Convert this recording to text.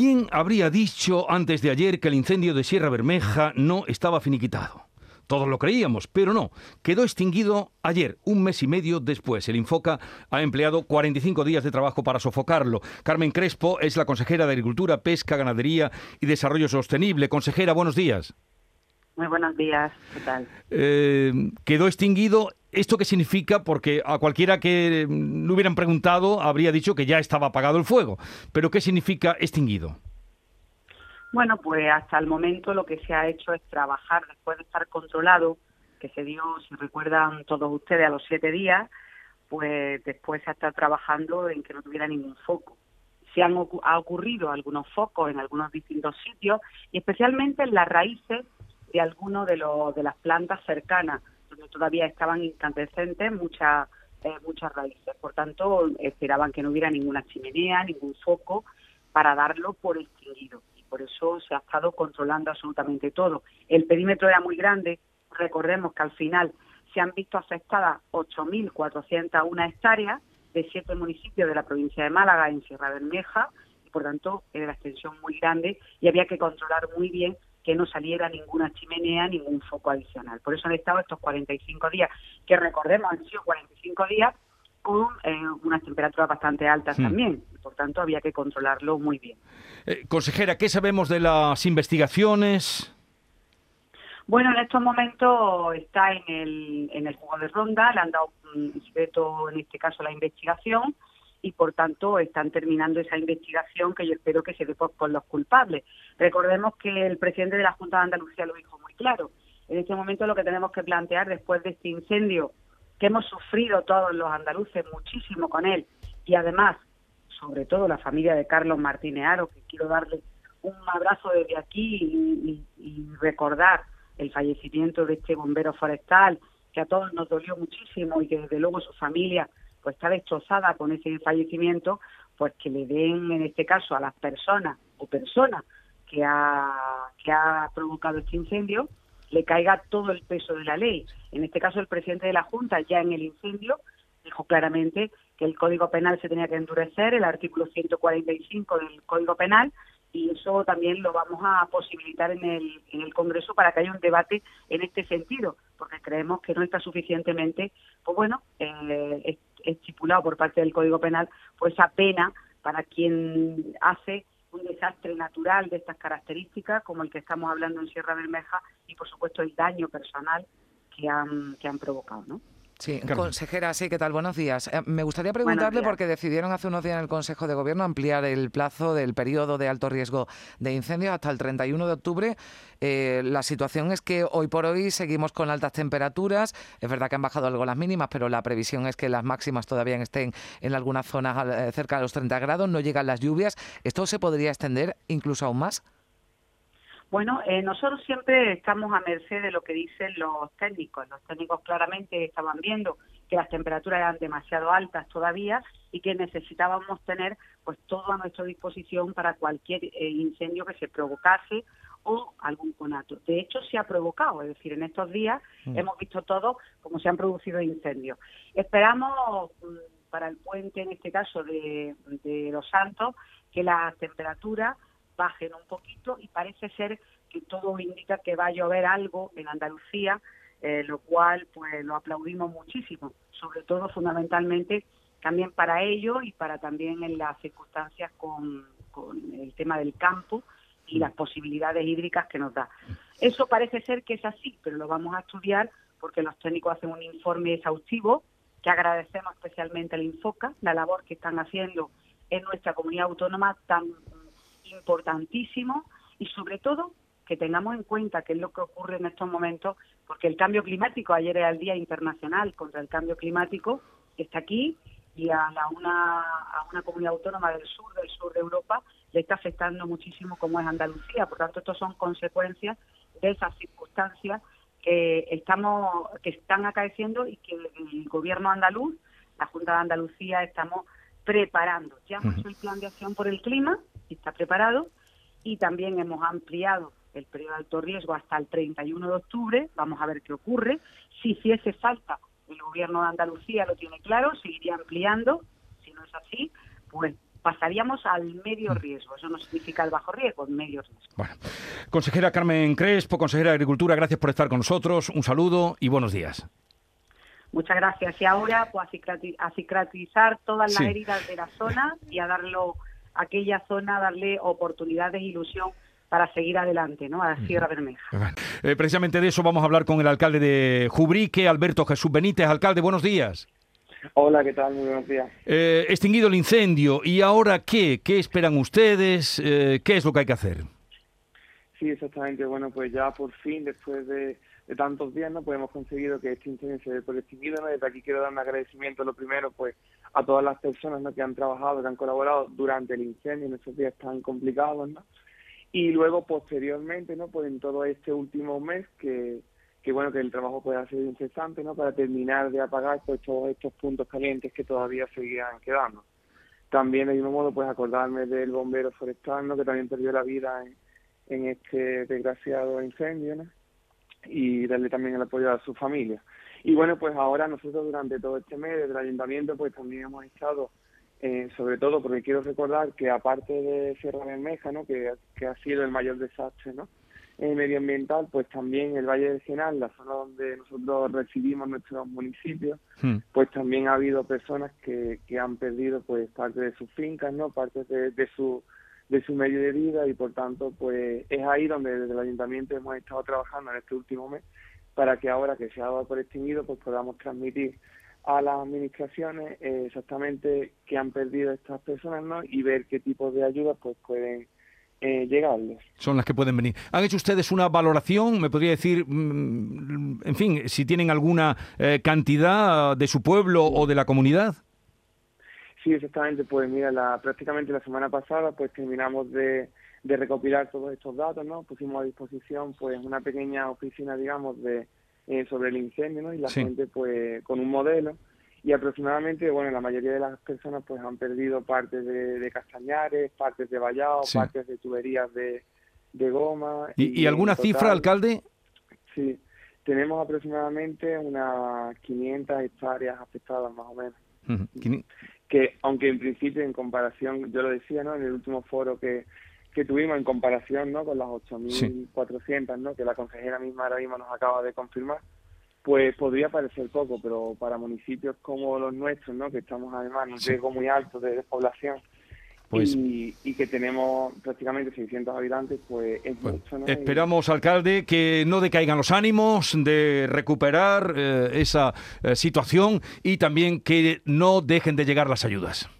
¿Quién habría dicho antes de ayer que el incendio de Sierra Bermeja no estaba finiquitado? Todos lo creíamos, pero no. Quedó extinguido ayer, un mes y medio después. El Infoca ha empleado 45 días de trabajo para sofocarlo. Carmen Crespo es la consejera de Agricultura, Pesca, Ganadería y Desarrollo Sostenible. Consejera, buenos días. Muy buenos días, ¿qué tal? Eh, quedó extinguido. ¿Esto qué significa? Porque a cualquiera que le hubieran preguntado habría dicho que ya estaba apagado el fuego. Pero ¿qué significa extinguido? Bueno, pues hasta el momento lo que se ha hecho es trabajar después de estar controlado, que se dio, si recuerdan todos ustedes, a los siete días, pues después se ha estado trabajando en que no tuviera ningún foco. Se han ha ocurrido algunos focos en algunos distintos sitios y especialmente en las raíces de algunos de, los, de las plantas cercanas, todavía estaban incandescentes muchas eh, muchas raíces. Por tanto, esperaban que no hubiera ninguna chimenea, ningún foco para darlo por extinguido por eso se ha estado controlando absolutamente todo. El perímetro era muy grande, recordemos que al final se han visto afectadas 8.401 hectáreas de siete municipios de la provincia de Málaga en Sierra Bermeja, y por tanto era la extensión muy grande y había que controlar muy bien que no saliera ninguna chimenea, ningún foco adicional. Por eso han estado estos 45 días, que recordemos han sido 45 días con eh, unas temperaturas bastante altas hmm. también. Por tanto, había que controlarlo muy bien. Eh, consejera, ¿qué sabemos de las investigaciones? Bueno, en estos momentos está en el, en el juego de ronda, le han dado un secreto, en este caso, la investigación, y por tanto están terminando esa investigación que yo espero que se dé por, por los culpables. Recordemos que el presidente de la Junta de Andalucía lo dijo muy claro. En este momento lo que tenemos que plantear después de este incendio que hemos sufrido todos los andaluces muchísimo con él y además, sobre todo la familia de Carlos Martínez Aro, que quiero darle un abrazo desde aquí y, recordar el fallecimiento de este bombero forestal, que a todos nos dolió muchísimo y que desde luego su familia pues está destrozada con ese fallecimiento, pues que le den en este caso a las personas o personas que ha, que ha provocado este incendio, le caiga todo el peso de la ley. En este caso, el presidente de la Junta, ya en el incendio, dijo claramente que el Código Penal se tenía que endurecer, el artículo 145 del Código Penal, y eso también lo vamos a posibilitar en el, en el Congreso para que haya un debate en este sentido, porque creemos que no está suficientemente, pues bueno, eh, estipulado por parte del Código Penal, pues esa pena para quien hace un desastre natural de estas características, como el que estamos hablando en Sierra Bermeja, y por supuesto el daño personal que han, que han provocado, ¿no? Sí, consejera, sí, ¿qué tal? Buenos días. Eh, me gustaría preguntarle, porque decidieron hace unos días en el Consejo de Gobierno ampliar el plazo del periodo de alto riesgo de incendios hasta el 31 de octubre. Eh, la situación es que hoy por hoy seguimos con altas temperaturas. Es verdad que han bajado algo las mínimas, pero la previsión es que las máximas todavía estén en algunas zonas eh, cerca de los 30 grados. No llegan las lluvias. ¿Esto se podría extender incluso aún más? Bueno, eh, nosotros siempre estamos a merced de lo que dicen los técnicos. Los técnicos claramente estaban viendo que las temperaturas eran demasiado altas todavía y que necesitábamos tener pues todo a nuestra disposición para cualquier eh, incendio que se provocase o algún conato. De hecho, se ha provocado, es decir, en estos días mm. hemos visto todo como se han producido incendios. Esperamos mm, para el puente, en este caso de, de Los Santos, que las temperaturas bajen un poquito y parece ser que todo indica que va a llover algo en Andalucía, eh, lo cual pues lo aplaudimos muchísimo, sobre todo fundamentalmente también para ello y para también en las circunstancias con, el tema del campo y las posibilidades hídricas que nos da. Eso parece ser que es así, pero lo vamos a estudiar porque los técnicos hacen un informe exhaustivo que agradecemos especialmente al Infoca, la labor que están haciendo en nuestra comunidad autónoma tan importantísimo y sobre todo que tengamos en cuenta qué es lo que ocurre en estos momentos, porque el cambio climático, ayer era el Día Internacional contra el Cambio Climático, está aquí y a, una, a una comunidad autónoma del sur, del sur de Europa, le está afectando muchísimo como es Andalucía. Por tanto, estos son consecuencias de esas circunstancias que estamos que están acaeciendo y que el gobierno andaluz, la Junta de Andalucía, estamos preparando. Ya hemos hecho el plan de acción por el clima, está preparado, y también hemos ampliado el periodo de alto riesgo hasta el 31 de octubre, vamos a ver qué ocurre. Si hiciese falta, el gobierno de Andalucía lo tiene claro, seguiría ampliando, si no es así, pues pasaríamos al medio mm. riesgo. Eso no significa el bajo riesgo, el medio riesgo. Bueno. Consejera Carmen Crespo, consejera de Agricultura, gracias por estar con nosotros. Un saludo y buenos días. Muchas gracias. Y ahora, pues, a cicatrizar todas las heridas de la zona y a darlo, aquella zona, darle oportunidades e ilusión para seguir adelante, ¿no? A la Sierra Bermeja. Eh, precisamente de eso vamos a hablar con el alcalde de Jubrique, Alberto Jesús Benítez. Alcalde, buenos días. Hola, ¿qué tal? Muy buenos días. Eh, extinguido el incendio, ¿y ahora qué? ¿Qué esperan ustedes? Eh, ¿Qué es lo que hay que hacer? Sí, exactamente. Bueno, pues ya por fin, después de, tantos días, ¿no? Pues hemos conseguido que este incendio se dé por extinguido, ¿no? Desde aquí quiero dar un agradecimiento, lo primero, pues a todas las personas ¿no? que han trabajado, que han colaborado durante el incendio en estos días tan complicados, ¿no? Y luego, posteriormente, ¿no? Pues en todo este último mes que que bueno que el trabajo pueda ser incesante no para terminar de apagar pues, todos estos puntos calientes que todavía seguían quedando también de mismo modo pues acordarme del bombero forestal ¿no? que también perdió la vida en, en este desgraciado incendio ¿no? Y darle también el apoyo a su familia y bueno pues ahora nosotros durante todo este mes del ayuntamiento pues también hemos estado eh, sobre todo porque quiero recordar que aparte de Sierra Bermeja no que, que ha sido el mayor desastre no eh, medioambiental, pues también el Valle del Genal, la zona donde nosotros recibimos nuestros municipios, hmm. pues también ha habido personas que, que han perdido pues parte de sus fincas, ¿no? Parte de, de su de su medio de vida y por tanto pues es ahí donde desde el ayuntamiento hemos estado trabajando en este último mes para que ahora que se ha dado por extinguido pues podamos transmitir a las administraciones eh, exactamente qué han perdido estas personas ¿no? y ver qué tipo de ayudas pues pueden eh, llegarles. Son las que pueden venir. ¿Han hecho ustedes una valoración? ¿Me podría decir, mm, en fin, si tienen alguna eh, cantidad de su pueblo o de la comunidad? Sí, exactamente. Pues mira, la, prácticamente la semana pasada pues terminamos de, de recopilar todos estos datos, ¿no? Pusimos a disposición pues una pequeña oficina, digamos, de eh, sobre el incendio, ¿no? Y la gente pues con un modelo y aproximadamente, bueno, la mayoría de las personas pues han perdido partes de, castañares, partes de vallado, partes de tuberías de, goma. ¿Y, alguna cifra, alcalde? Sí, tenemos aproximadamente unas 500 hectáreas afectadas más o menos. Que aunque en principio en comparación, yo lo decía, ¿no? En el último foro que, que tuvimos en comparación, ¿no? Con las 8.400, ¿no? Que la consejera misma ahora mismo nos acaba de confirmar pues podría parecer poco, pero para municipios como los nuestros, ¿no? que estamos además en un riesgo muy alto de despoblación pues, y, que tenemos prácticamente 600 habitantes, pues es mucho. ¿no? Esperamos, alcalde, que no decaigan los ánimos de recuperar eh, esa eh, situación y también que no dejen de llegar las ayudas.